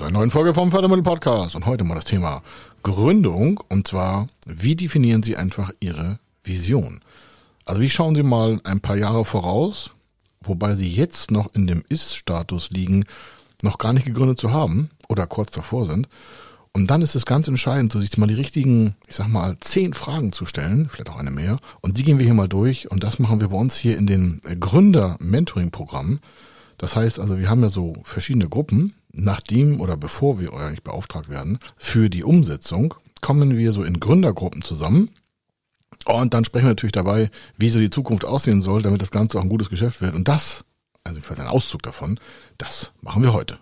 zu einer neuen Folge vom Fördermittel Podcast und heute mal das Thema Gründung und zwar, wie definieren Sie einfach Ihre Vision? Also wie schauen Sie mal ein paar Jahre voraus, wobei Sie jetzt noch in dem Ist-Status liegen, noch gar nicht gegründet zu haben oder kurz davor sind. Und dann ist es ganz entscheidend, so sich mal die richtigen, ich sag mal, zehn Fragen zu stellen, vielleicht auch eine mehr. Und die gehen wir hier mal durch und das machen wir bei uns hier in den Gründer-Mentoring-Programmen. Das heißt also, wir haben ja so verschiedene Gruppen, nachdem oder bevor wir eigentlich beauftragt werden, für die Umsetzung kommen wir so in Gründergruppen zusammen. Und dann sprechen wir natürlich dabei, wie so die Zukunft aussehen soll, damit das Ganze auch ein gutes Geschäft wird. Und das, also vielleicht ein Auszug davon, das machen wir heute.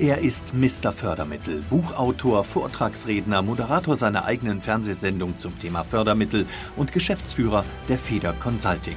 Er ist Mr. Fördermittel, Buchautor, Vortragsredner, Moderator seiner eigenen Fernsehsendung zum Thema Fördermittel und Geschäftsführer der Feder Consulting.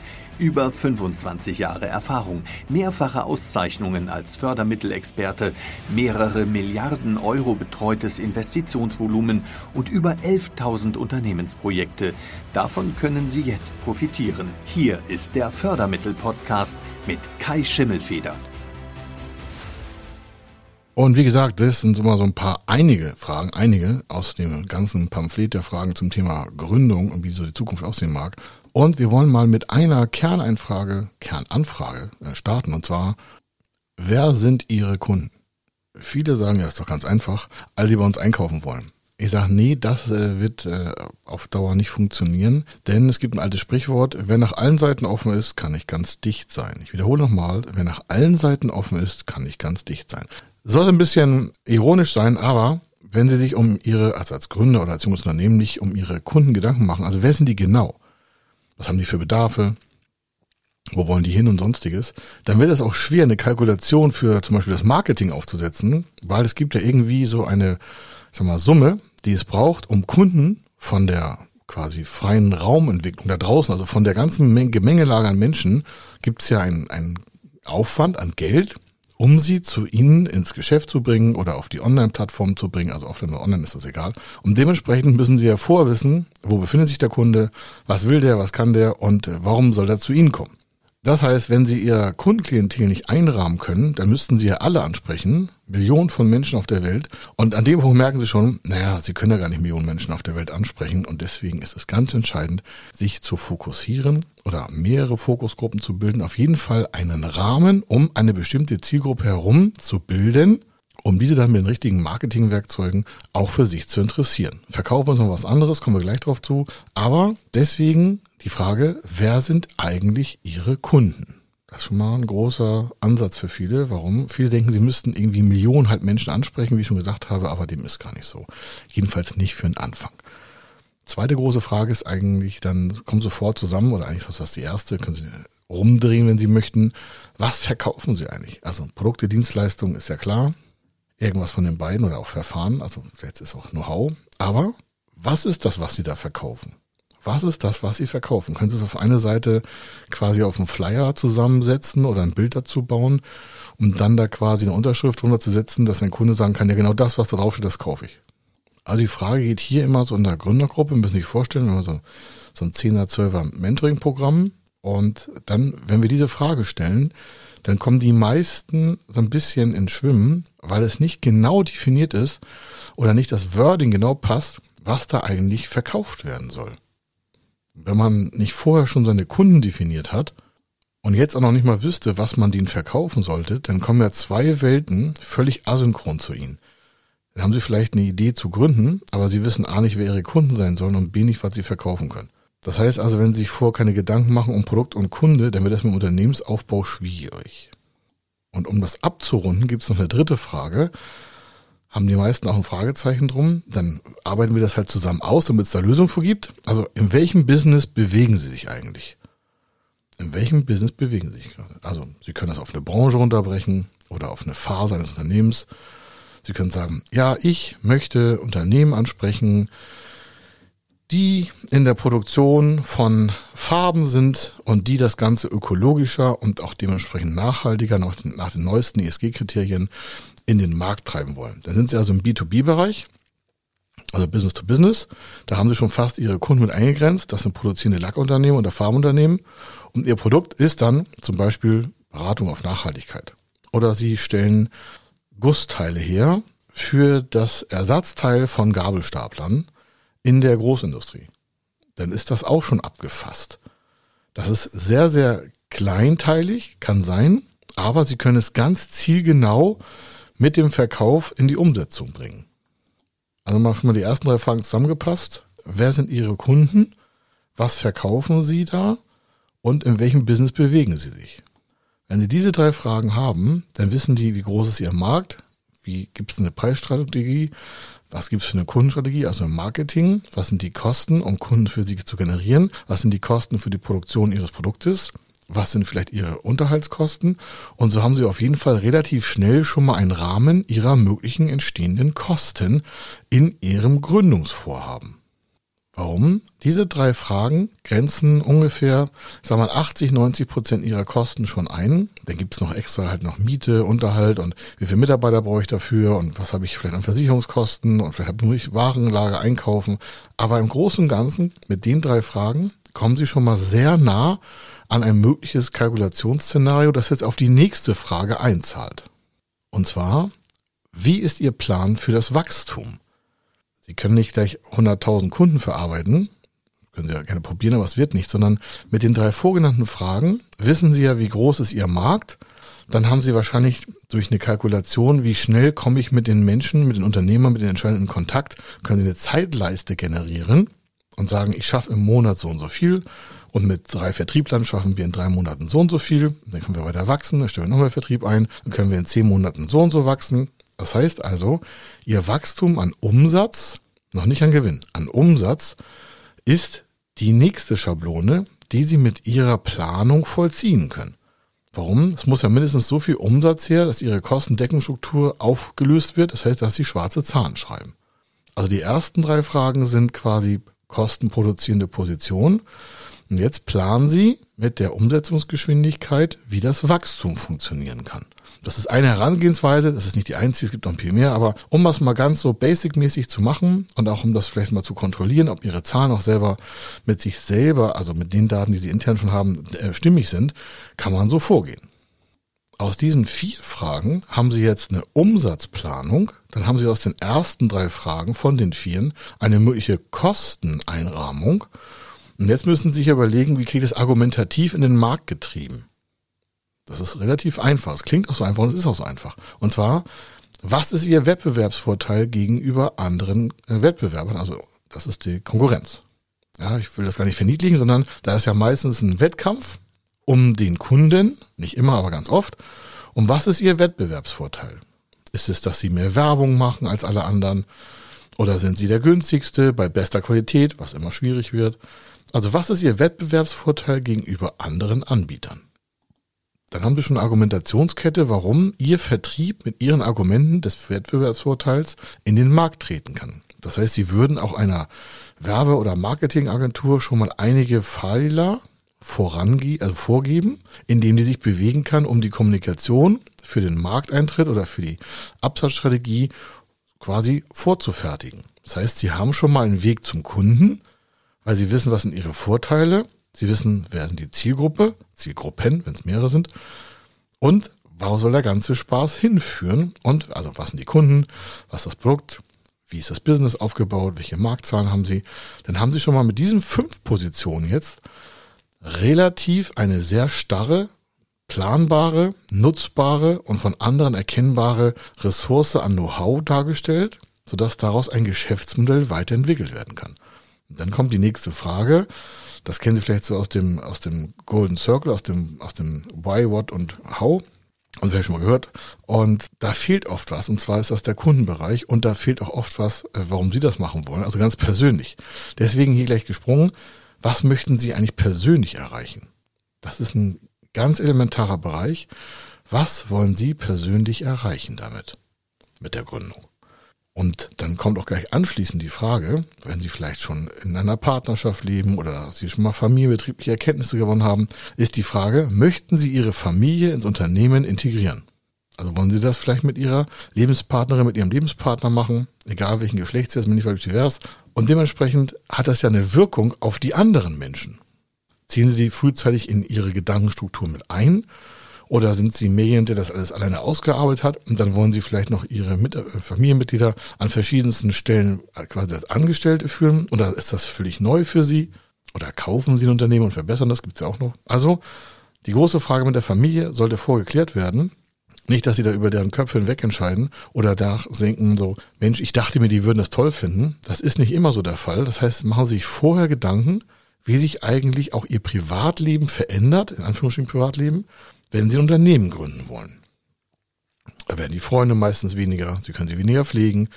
Über 25 Jahre Erfahrung, mehrfache Auszeichnungen als Fördermittelexperte, mehrere Milliarden Euro betreutes Investitionsvolumen und über 11.000 Unternehmensprojekte. Davon können Sie jetzt profitieren. Hier ist der Fördermittel-Podcast mit Kai Schimmelfeder. Und wie gesagt, das sind immer so ein paar, einige Fragen, einige aus dem ganzen Pamphlet der Fragen zum Thema Gründung und wie so die Zukunft aussehen mag. Und wir wollen mal mit einer Kerneinfrage, Kernanfrage äh, starten. Und zwar, wer sind Ihre Kunden? Viele sagen, ja, ist doch ganz einfach, all die bei uns einkaufen wollen. Ich sage, nee, das äh, wird äh, auf Dauer nicht funktionieren, denn es gibt ein altes Sprichwort, wer nach allen Seiten offen ist, kann nicht ganz dicht sein. Ich wiederhole nochmal, wer nach allen Seiten offen ist, kann nicht ganz dicht sein. Soll ein bisschen ironisch sein, aber wenn Sie sich um Ihre, also als Gründer oder als junges Unternehmen nicht um Ihre Kunden Gedanken machen, also wer sind die genau? Was haben die für Bedarfe, wo wollen die hin und sonstiges, dann wird es auch schwer, eine Kalkulation für zum Beispiel das Marketing aufzusetzen, weil es gibt ja irgendwie so eine, sag mal, Summe, die es braucht, um Kunden von der quasi freien Raumentwicklung da draußen, also von der ganzen Gemengelage an Menschen, gibt es ja einen, einen Aufwand an Geld, um sie zu Ihnen ins Geschäft zu bringen oder auf die Online-Plattform zu bringen, also offline oder online ist das egal. Und dementsprechend müssen Sie ja vorwissen, wo befindet sich der Kunde, was will der, was kann der und warum soll er zu Ihnen kommen. Das heißt, wenn Sie Ihr Kundenklientel nicht einrahmen können, dann müssten Sie ja alle ansprechen, Millionen von Menschen auf der Welt. Und an dem Punkt merken Sie schon, naja, Sie können ja gar nicht Millionen Menschen auf der Welt ansprechen. Und deswegen ist es ganz entscheidend, sich zu fokussieren oder mehrere Fokusgruppen zu bilden. Auf jeden Fall einen Rahmen, um eine bestimmte Zielgruppe herum zu bilden, um diese dann mit den richtigen Marketingwerkzeugen auch für sich zu interessieren. Verkaufen uns noch was anderes, kommen wir gleich drauf zu. Aber deswegen die Frage, wer sind eigentlich Ihre Kunden? Das ist schon mal ein großer Ansatz für viele. Warum? Viele denken, sie müssten irgendwie Millionen halt Menschen ansprechen, wie ich schon gesagt habe, aber dem ist gar nicht so. Jedenfalls nicht für den Anfang. Zweite große Frage ist eigentlich, dann kommen sofort zusammen, oder eigentlich ist das die erste, können Sie rumdrehen, wenn Sie möchten. Was verkaufen Sie eigentlich? Also Produkte, Dienstleistungen ist ja klar. Irgendwas von den beiden oder auch Verfahren, also jetzt ist auch Know-how. Aber was ist das, was Sie da verkaufen? Was ist das, was Sie verkaufen? Können Sie es auf eine Seite quasi auf einen Flyer zusammensetzen oder ein Bild dazu bauen, um dann da quasi eine Unterschrift drunter zu setzen, dass ein Kunde sagen kann, ja genau das, was da drauf steht, das kaufe ich. Also die Frage geht hier immer so in der Gründergruppe, müssen sich vorstellen, wenn wir so, so ein 10er, 12er Mentoring-Programm und dann, wenn wir diese Frage stellen, dann kommen die meisten so ein bisschen ins Schwimmen, weil es nicht genau definiert ist oder nicht das Wording genau passt, was da eigentlich verkauft werden soll. Wenn man nicht vorher schon seine Kunden definiert hat und jetzt auch noch nicht mal wüsste, was man denen verkaufen sollte, dann kommen ja zwei Welten völlig asynchron zu ihnen. Dann haben sie vielleicht eine Idee zu gründen, aber sie wissen A nicht, wer ihre Kunden sein sollen und B nicht, was sie verkaufen können. Das heißt also, wenn Sie sich vor keine Gedanken machen um Produkt und Kunde, dann wird das mit dem Unternehmensaufbau schwierig. Und um das abzurunden, gibt es noch eine dritte Frage. Haben die meisten auch ein Fragezeichen drum? Dann arbeiten wir das halt zusammen aus, damit es da Lösungen für gibt. Also in welchem Business bewegen Sie sich eigentlich? In welchem Business bewegen Sie sich gerade? Also Sie können das auf eine Branche runterbrechen oder auf eine Phase eines Unternehmens. Sie können sagen, ja, ich möchte Unternehmen ansprechen, die in der Produktion von Farben sind und die das Ganze ökologischer und auch dementsprechend nachhaltiger nach den, nach den neuesten ESG-Kriterien in den Markt treiben wollen. Dann sind sie also im B2B-Bereich, also Business to Business. Da haben sie schon fast ihre Kunden mit eingegrenzt. Das sind produzierende Lackunternehmen oder Farmunternehmen. Und ihr Produkt ist dann zum Beispiel Beratung auf Nachhaltigkeit. Oder sie stellen Gussteile her für das Ersatzteil von Gabelstaplern in der Großindustrie, dann ist das auch schon abgefasst. Das ist sehr, sehr kleinteilig, kann sein, aber Sie können es ganz zielgenau mit dem Verkauf in die Umsetzung bringen. Also mal schon mal die ersten drei Fragen zusammengepasst. Wer sind Ihre Kunden? Was verkaufen Sie da? Und in welchem Business bewegen Sie sich? Wenn Sie diese drei Fragen haben, dann wissen die, wie groß ist Ihr Markt, wie gibt es eine Preisstrategie, was gibt es für eine Kundenstrategie, also im Marketing, was sind die Kosten, um Kunden für sie zu generieren, was sind die Kosten für die Produktion ihres Produktes, was sind vielleicht ihre Unterhaltskosten und so haben sie auf jeden Fall relativ schnell schon mal einen Rahmen ihrer möglichen entstehenden Kosten in ihrem Gründungsvorhaben. Warum? Diese drei Fragen grenzen ungefähr, ich sag mal, 80, 90 Prozent ihrer Kosten schon ein. Dann gibt's noch extra halt noch Miete, Unterhalt und wie viele Mitarbeiter brauche ich dafür und was habe ich vielleicht an Versicherungskosten und vielleicht muss ich Warenlager einkaufen. Aber im Großen und Ganzen mit den drei Fragen kommen sie schon mal sehr nah an ein mögliches Kalkulationsszenario, das jetzt auf die nächste Frage einzahlt. Und zwar, wie ist Ihr Plan für das Wachstum? Sie können nicht gleich 100.000 Kunden verarbeiten, können Sie ja gerne probieren, aber es wird nicht, sondern mit den drei vorgenannten Fragen wissen Sie ja, wie groß ist Ihr Markt. Dann haben Sie wahrscheinlich durch eine Kalkulation, wie schnell komme ich mit den Menschen, mit den Unternehmern, mit den Entscheidenden in Kontakt, können Sie eine Zeitleiste generieren und sagen, ich schaffe im Monat so und so viel und mit drei Vertrieblern schaffen wir in drei Monaten so und so viel. Dann können wir weiter wachsen, dann stellen wir nochmal Vertrieb ein, dann können wir in zehn Monaten so und so wachsen das heißt also, Ihr Wachstum an Umsatz, noch nicht an Gewinn, an Umsatz ist die nächste Schablone, die Sie mit Ihrer Planung vollziehen können. Warum? Es muss ja mindestens so viel Umsatz her, dass Ihre Kostendeckungsstruktur aufgelöst wird. Das heißt, dass Sie schwarze Zahlen schreiben. Also die ersten drei Fragen sind quasi kostenproduzierende Position. Und jetzt planen Sie mit der Umsetzungsgeschwindigkeit, wie das Wachstum funktionieren kann. Das ist eine Herangehensweise, das ist nicht die einzige, es gibt noch viel mehr, aber um das mal ganz so basic-mäßig zu machen und auch um das vielleicht mal zu kontrollieren, ob Ihre Zahlen auch selber mit sich selber, also mit den Daten, die Sie intern schon haben, äh, stimmig sind, kann man so vorgehen. Aus diesen vier Fragen haben Sie jetzt eine Umsatzplanung, dann haben Sie aus den ersten drei Fragen von den vieren eine mögliche Kosteneinrahmung und jetzt müssen Sie sich überlegen, wie kriege ich das argumentativ in den Markt getrieben. Das ist relativ einfach. Es klingt auch so einfach und es ist auch so einfach. Und zwar, was ist Ihr Wettbewerbsvorteil gegenüber anderen äh, Wettbewerbern? Also, das ist die Konkurrenz. Ja, ich will das gar nicht verniedlichen, sondern da ist ja meistens ein Wettkampf um den Kunden, nicht immer, aber ganz oft. Und was ist Ihr Wettbewerbsvorteil? Ist es, dass Sie mehr Werbung machen als alle anderen? Oder sind Sie der günstigste bei bester Qualität, was immer schwierig wird? Also was ist Ihr Wettbewerbsvorteil gegenüber anderen Anbietern? Dann haben Sie schon eine Argumentationskette, warum Ihr Vertrieb mit Ihren Argumenten des Wettbewerbsvorteils in den Markt treten kann. Das heißt, Sie würden auch einer Werbe- oder Marketingagentur schon mal einige Pfeiler vorange also vorgeben, indem die sich bewegen kann, um die Kommunikation für den Markteintritt oder für die Absatzstrategie quasi vorzufertigen. Das heißt, Sie haben schon mal einen Weg zum Kunden, weil Sie wissen, was sind Ihre Vorteile, Sie wissen, wer sind die Zielgruppe, Zielgruppen, wenn es mehrere sind. Und wo soll der ganze Spaß hinführen? Und also was sind die Kunden, was ist das Produkt, wie ist das Business aufgebaut, welche Marktzahlen haben Sie? Dann haben Sie schon mal mit diesen fünf Positionen jetzt relativ eine sehr starre, planbare, nutzbare und von anderen erkennbare Ressource an Know-how dargestellt, sodass daraus ein Geschäftsmodell weiterentwickelt werden kann. Und dann kommt die nächste Frage, das kennen Sie vielleicht so aus dem, aus dem Golden Circle, aus dem, aus dem Why, What und How. Und vielleicht schon mal gehört. Und da fehlt oft was. Und zwar ist das der Kundenbereich. Und da fehlt auch oft was, äh, warum Sie das machen wollen. Also ganz persönlich. Deswegen hier gleich gesprungen. Was möchten Sie eigentlich persönlich erreichen? Das ist ein ganz elementarer Bereich. Was wollen Sie persönlich erreichen damit? Mit der Gründung. Und dann kommt auch gleich anschließend die Frage, wenn Sie vielleicht schon in einer Partnerschaft leben oder Sie schon mal familienbetriebliche Erkenntnisse gewonnen haben, ist die Frage, möchten Sie Ihre Familie ins Unternehmen integrieren? Also wollen Sie das vielleicht mit Ihrer Lebenspartnerin, mit Ihrem Lebenspartner machen, egal welchen Geschlechts jetzt, nicht divers. Und dementsprechend hat das ja eine Wirkung auf die anderen Menschen. Ziehen Sie die frühzeitig in Ihre Gedankenstruktur mit ein oder sind Sie mehr der das alles alleine ausgearbeitet hat und dann wollen Sie vielleicht noch Ihre Mit äh, Familienmitglieder an verschiedensten Stellen quasi als Angestellte führen? Oder ist das völlig neu für Sie? Oder kaufen Sie ein Unternehmen und verbessern das? Gibt es ja auch noch. Also die große Frage mit der Familie sollte vorgeklärt werden. Nicht, dass sie da über deren Köpfe hinweg entscheiden oder nachdenken so, Mensch, ich dachte mir, die würden das toll finden. Das ist nicht immer so der Fall. Das heißt, machen Sie sich vorher Gedanken, wie sich eigentlich auch Ihr Privatleben verändert, in Anführungsstrichen Privatleben, wenn Sie ein Unternehmen gründen wollen. Da werden die Freunde meistens weniger, Sie können sie weniger pflegen.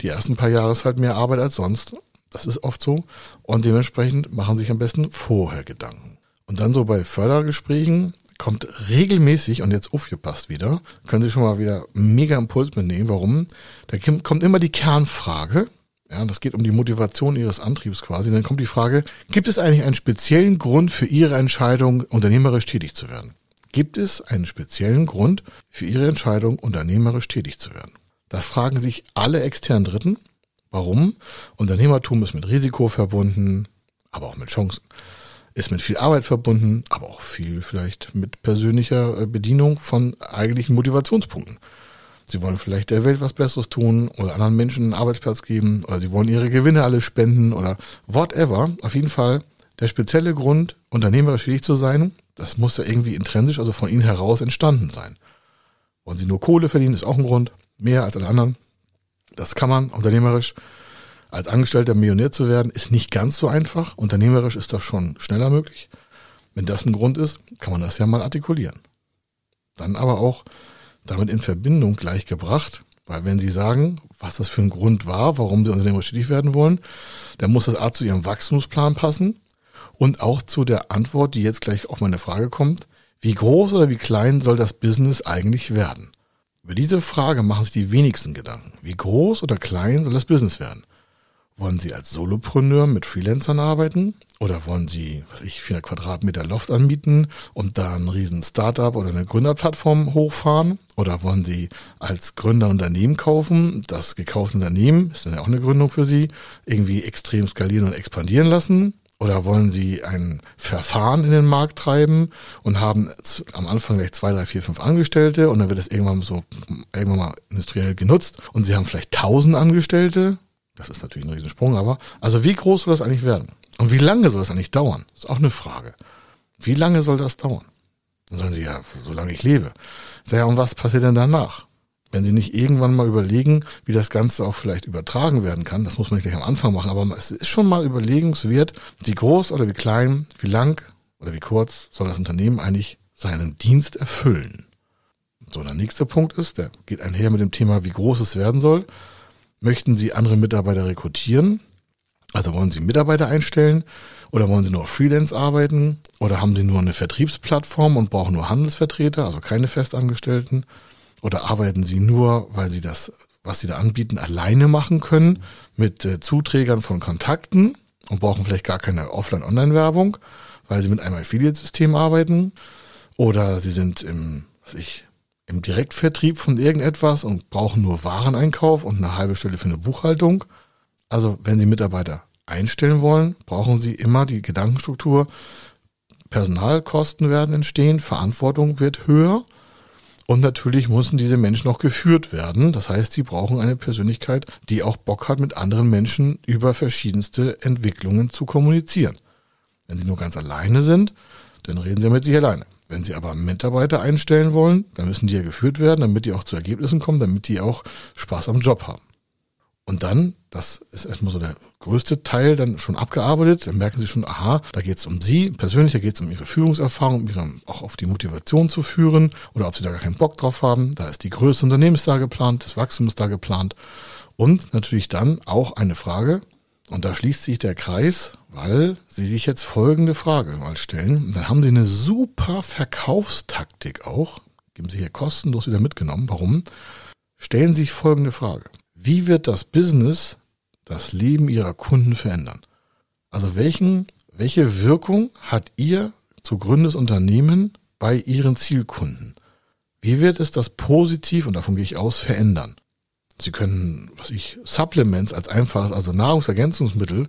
Die ersten paar Jahre ist halt mehr Arbeit als sonst. Das ist oft so. Und dementsprechend machen Sie sich am besten vorher Gedanken. Und dann so bei Fördergesprächen kommt regelmäßig, und jetzt aufgepasst wieder, können Sie schon mal wieder mega Impuls mitnehmen. Warum? Da kommt immer die Kernfrage. Ja, das geht um die Motivation Ihres Antriebs quasi. Dann kommt die Frage, gibt es eigentlich einen speziellen Grund für Ihre Entscheidung, unternehmerisch tätig zu werden? Gibt es einen speziellen Grund für Ihre Entscheidung, unternehmerisch tätig zu werden? Das fragen sich alle externen Dritten. Warum? Unternehmertum ist mit Risiko verbunden, aber auch mit Chancen. Ist mit viel Arbeit verbunden, aber auch viel vielleicht mit persönlicher äh, Bedienung von eigentlichen Motivationspunkten. Sie wollen vielleicht der Welt was Besseres tun oder anderen Menschen einen Arbeitsplatz geben oder sie wollen ihre Gewinne alle spenden oder whatever. Auf jeden Fall der spezielle Grund, unternehmerisch tätig zu sein, das muss ja irgendwie intrinsisch, also von ihnen heraus entstanden sein. Wollen sie nur Kohle verdienen, ist auch ein Grund, mehr als alle anderen. Das kann man unternehmerisch. Als Angestellter Millionär zu werden, ist nicht ganz so einfach. Unternehmerisch ist das schon schneller möglich. Wenn das ein Grund ist, kann man das ja mal artikulieren. Dann aber auch damit in Verbindung gleich gebracht, weil wenn Sie sagen, was das für ein Grund war, warum Sie unternehmerisch tätig werden wollen, dann muss das A zu Ihrem Wachstumsplan passen und auch zu der Antwort, die jetzt gleich auf meine Frage kommt, wie groß oder wie klein soll das Business eigentlich werden? Über diese Frage machen sich die wenigsten Gedanken. Wie groß oder klein soll das Business werden? Wollen Sie als Solopreneur mit Freelancern arbeiten? Oder wollen Sie, was ich, 400 Quadratmeter Loft anbieten und da ein riesen Startup oder eine Gründerplattform hochfahren? Oder wollen Sie als Gründer Unternehmen kaufen? Das gekaufte Unternehmen ist dann ja auch eine Gründung für Sie. Irgendwie extrem skalieren und expandieren lassen? Oder wollen Sie ein Verfahren in den Markt treiben und haben am Anfang gleich zwei, drei, vier, fünf Angestellte und dann wird es irgendwann so irgendwann mal industriell genutzt und Sie haben vielleicht tausend Angestellte. Das ist natürlich ein Riesensprung, aber also wie groß soll das eigentlich werden? Und wie lange soll das eigentlich dauern? Das ist auch eine Frage. Wie lange soll das dauern? Dann sagen Sie ja, solange ich lebe. Sag ja, und was passiert denn danach? wenn Sie nicht irgendwann mal überlegen, wie das Ganze auch vielleicht übertragen werden kann, das muss man nicht gleich am Anfang machen, aber es ist schon mal überlegenswert, wie groß oder wie klein, wie lang oder wie kurz soll das Unternehmen eigentlich seinen Dienst erfüllen. So, der nächste Punkt ist, der geht einher mit dem Thema, wie groß es werden soll. Möchten Sie andere Mitarbeiter rekrutieren? Also wollen Sie Mitarbeiter einstellen oder wollen Sie nur Freelance arbeiten oder haben Sie nur eine Vertriebsplattform und brauchen nur Handelsvertreter, also keine Festangestellten? Oder arbeiten Sie nur, weil Sie das, was Sie da anbieten, alleine machen können mit äh, Zuträgern von Kontakten und brauchen vielleicht gar keine Offline-Online-Werbung, weil Sie mit einem Affiliate-System arbeiten? Oder Sie sind im, was ich, im Direktvertrieb von irgendetwas und brauchen nur Wareneinkauf und eine halbe Stelle für eine Buchhaltung? Also, wenn Sie Mitarbeiter einstellen wollen, brauchen Sie immer die Gedankenstruktur, Personalkosten werden entstehen, Verantwortung wird höher und natürlich müssen diese Menschen auch geführt werden. Das heißt, sie brauchen eine Persönlichkeit, die auch Bock hat, mit anderen Menschen über verschiedenste Entwicklungen zu kommunizieren. Wenn sie nur ganz alleine sind, dann reden sie mit sich alleine. Wenn Sie aber Mitarbeiter einstellen wollen, dann müssen die ja geführt werden, damit die auch zu Ergebnissen kommen, damit die auch Spaß am Job haben. Und dann, das ist erstmal so der größte Teil, dann schon abgearbeitet, dann merken Sie schon, aha, da geht es um Sie persönlich, da geht es um Ihre Führungserfahrung, um Ihre, auch auf die Motivation zu führen oder ob Sie da gar keinen Bock drauf haben. Da ist die Größe des Unternehmens da geplant, das Wachstum ist da geplant. Und natürlich dann auch eine Frage, und da schließt sich der Kreis, weil Sie sich jetzt folgende Frage mal stellen. Dann haben Sie eine super Verkaufstaktik auch, geben Sie hier kostenlos wieder mitgenommen. Warum? Stellen Sie sich folgende Frage. wie wird das Business das Leben Ihrer Kunden verändern? Also welchen, welche Wirkung hat Ihr zu gründendes Unternehmen bei Ihren Zielkunden? Wie wird es das positiv, und davon gehe ich aus, verändern? Sie können, was ich, Supplements als einfaches, also Nahrungsergänzungsmittel,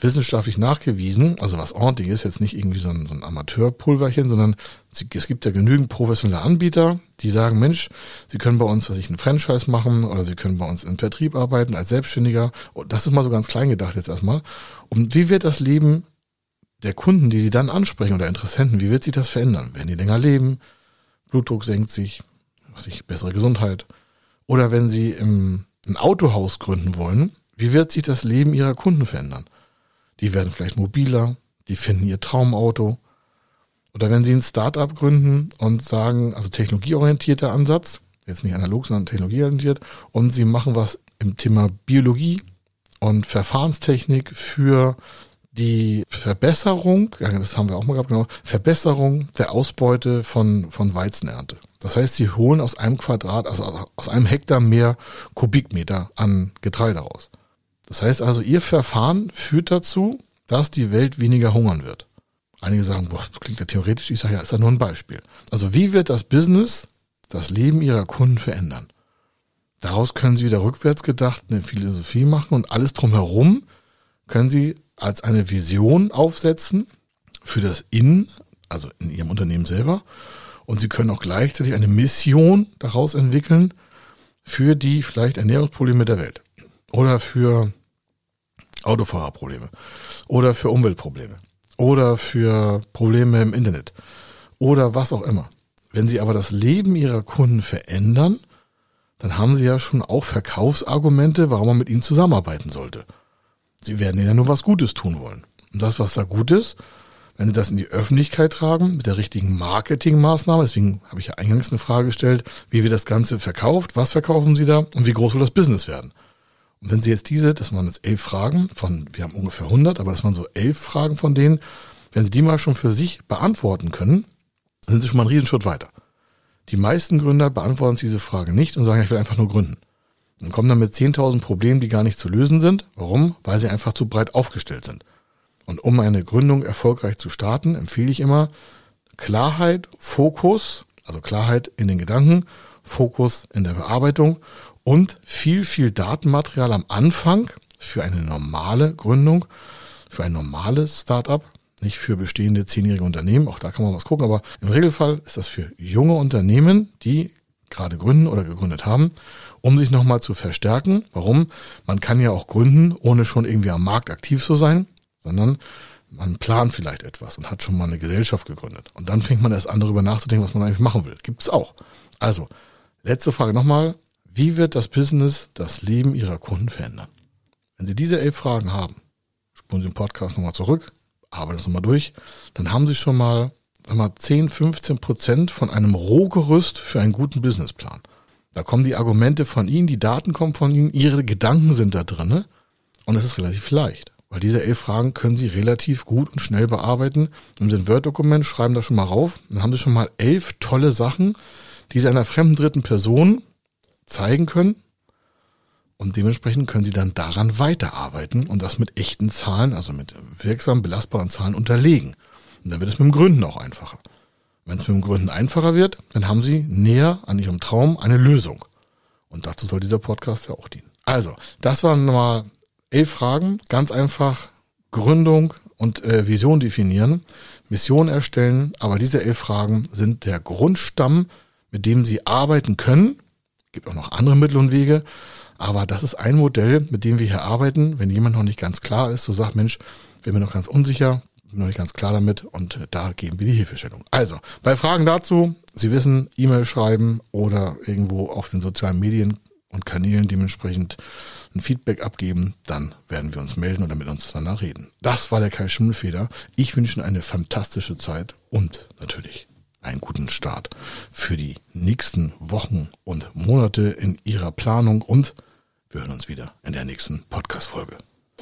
wissenschaftlich nachgewiesen, also was ordentlich ist, jetzt nicht irgendwie so ein, so ein Amateurpulverchen, sondern es gibt ja genügend professionelle Anbieter, die sagen, Mensch, Sie können bei uns, was ich, einen Franchise machen oder Sie können bei uns im Vertrieb arbeiten als Selbstständiger. Und das ist mal so ganz klein gedacht jetzt erstmal. Und wie wird das Leben der Kunden, die Sie dann ansprechen oder Interessenten, wie wird sich das verändern? Werden die länger leben? Blutdruck senkt sich, was ich, bessere Gesundheit, oder wenn Sie im, ein Autohaus gründen wollen, wie wird sich das Leben Ihrer Kunden verändern? Die werden vielleicht mobiler, die finden ihr Traumauto. Oder wenn Sie ein Startup gründen und sagen, also technologieorientierter Ansatz, jetzt nicht analog, sondern technologieorientiert, und Sie machen was im Thema Biologie und Verfahrenstechnik für die Verbesserung, das haben wir auch mal gehabt, genau, Verbesserung der Ausbeute von, von Weizenernte. Das heißt, sie holen aus einem Quadrat, also aus einem Hektar mehr Kubikmeter an Getreide raus. Das heißt also, ihr Verfahren führt dazu, dass die Welt weniger hungern wird. Einige sagen, boah, das klingt ja theoretisch. Ich sage ja, ist ja nur ein Beispiel. Also wie wird das Business das Leben ihrer Kunden verändern? Daraus können sie wieder rückwärts gedacht eine Philosophie machen und alles drumherum können sie als eine Vision aufsetzen für das Innen, also in ihrem Unternehmen selber. Und sie können auch gleichzeitig eine Mission daraus entwickeln für die vielleicht Ernährungsprobleme der Welt oder für Autofahrerprobleme oder für Umweltprobleme oder für Probleme im Internet oder was auch immer. Wenn sie aber das Leben ihrer Kunden verändern, dann haben sie ja schon auch Verkaufsargumente, warum man mit ihnen zusammenarbeiten sollte. Sie werden ihnen ja nur was Gutes tun wollen. Und das, was da gut ist, wenn Sie das in die Öffentlichkeit tragen, mit der richtigen Marketingmaßnahme, deswegen habe ich ja eingangs eine Frage gestellt, wie wird das Ganze verkauft, was verkaufen Sie da und wie groß soll das Business werden? Und wenn Sie jetzt diese, das waren jetzt elf Fragen von, wir haben ungefähr 100, aber das waren so elf Fragen von denen, wenn Sie die mal schon für sich beantworten können, sind Sie schon mal einen Riesenschritt weiter. Die meisten Gründer beantworten diese Frage nicht und sagen, ich will einfach nur gründen und kommen dann mit 10.000 Problemen, die gar nicht zu lösen sind. Warum? Weil sie einfach zu breit aufgestellt sind. Und um eine Gründung erfolgreich zu starten, empfehle ich immer Klarheit, Fokus, also Klarheit in den Gedanken, Fokus in der Bearbeitung und viel, viel Datenmaterial am Anfang für eine normale Gründung, für ein normales Startup, nicht für bestehende zehnjährige Unternehmen, auch da kann man was gucken, aber im Regelfall ist das für junge Unternehmen, die gerade gründen oder gegründet haben um sich nochmal zu verstärken. Warum? Man kann ja auch gründen, ohne schon irgendwie am Markt aktiv zu sein, sondern man plant vielleicht etwas und hat schon mal eine Gesellschaft gegründet. Und dann fängt man erst an, darüber nachzudenken, was man eigentlich machen will. Gibt es auch. Also, letzte Frage nochmal. Wie wird das Business das Leben Ihrer Kunden verändern? Wenn Sie diese elf Fragen haben, spulen Sie den Podcast nochmal zurück, arbeiten das nochmal durch, dann haben Sie schon mal, sag mal 10, 15 Prozent von einem Rohgerüst für einen guten Businessplan. Da kommen die Argumente von Ihnen, die Daten kommen von Ihnen, Ihre Gedanken sind da drinne und es ist relativ leicht. Weil diese elf Fragen können Sie relativ gut und schnell bearbeiten. Nehmen Sie ein Word-Dokument, schreiben das schon mal rauf, dann haben Sie schon mal elf tolle Sachen, die Sie einer fremden dritten Person zeigen können. Und dementsprechend können Sie dann daran weiterarbeiten und das mit echten Zahlen, also mit wirksam belastbaren Zahlen unterlegen. Und dann wird es mit dem Gründen auch einfacher. Wenn es mit dem Gründen einfacher wird, dann haben Sie näher an Ihrem Traum eine Lösung. Und dazu soll dieser Podcast ja auch dienen. Also, das waren nochmal elf Fragen. Ganz einfach Gründung und äh, Vision definieren, Mission erstellen. Aber diese elf Fragen sind der Grundstamm, mit dem Sie arbeiten können. Gibt auch noch andere Mittel und Wege. Aber das ist ein Modell, mit dem wir hier arbeiten. Wenn jemand noch nicht ganz klar ist, so sagt, Mensch, bin mir noch ganz unsicher, bin noch nicht ganz klar damit und da geben wir die Hilfestellung. Also, bei Fragen dazu, Sie wissen, E-Mail schreiben oder irgendwo auf den sozialen Medien und Kanälen dementsprechend ein Feedback abgeben, dann werden wir uns melden oder mit uns danach reden. Das war der Kai Schimmelfeder. Ich wünsche Ihnen eine fantastische Zeit und natürlich einen guten Start für die nächsten Wochen und Monate in Ihrer Planung und wir hören uns wieder in der nächsten Podcast-Folge.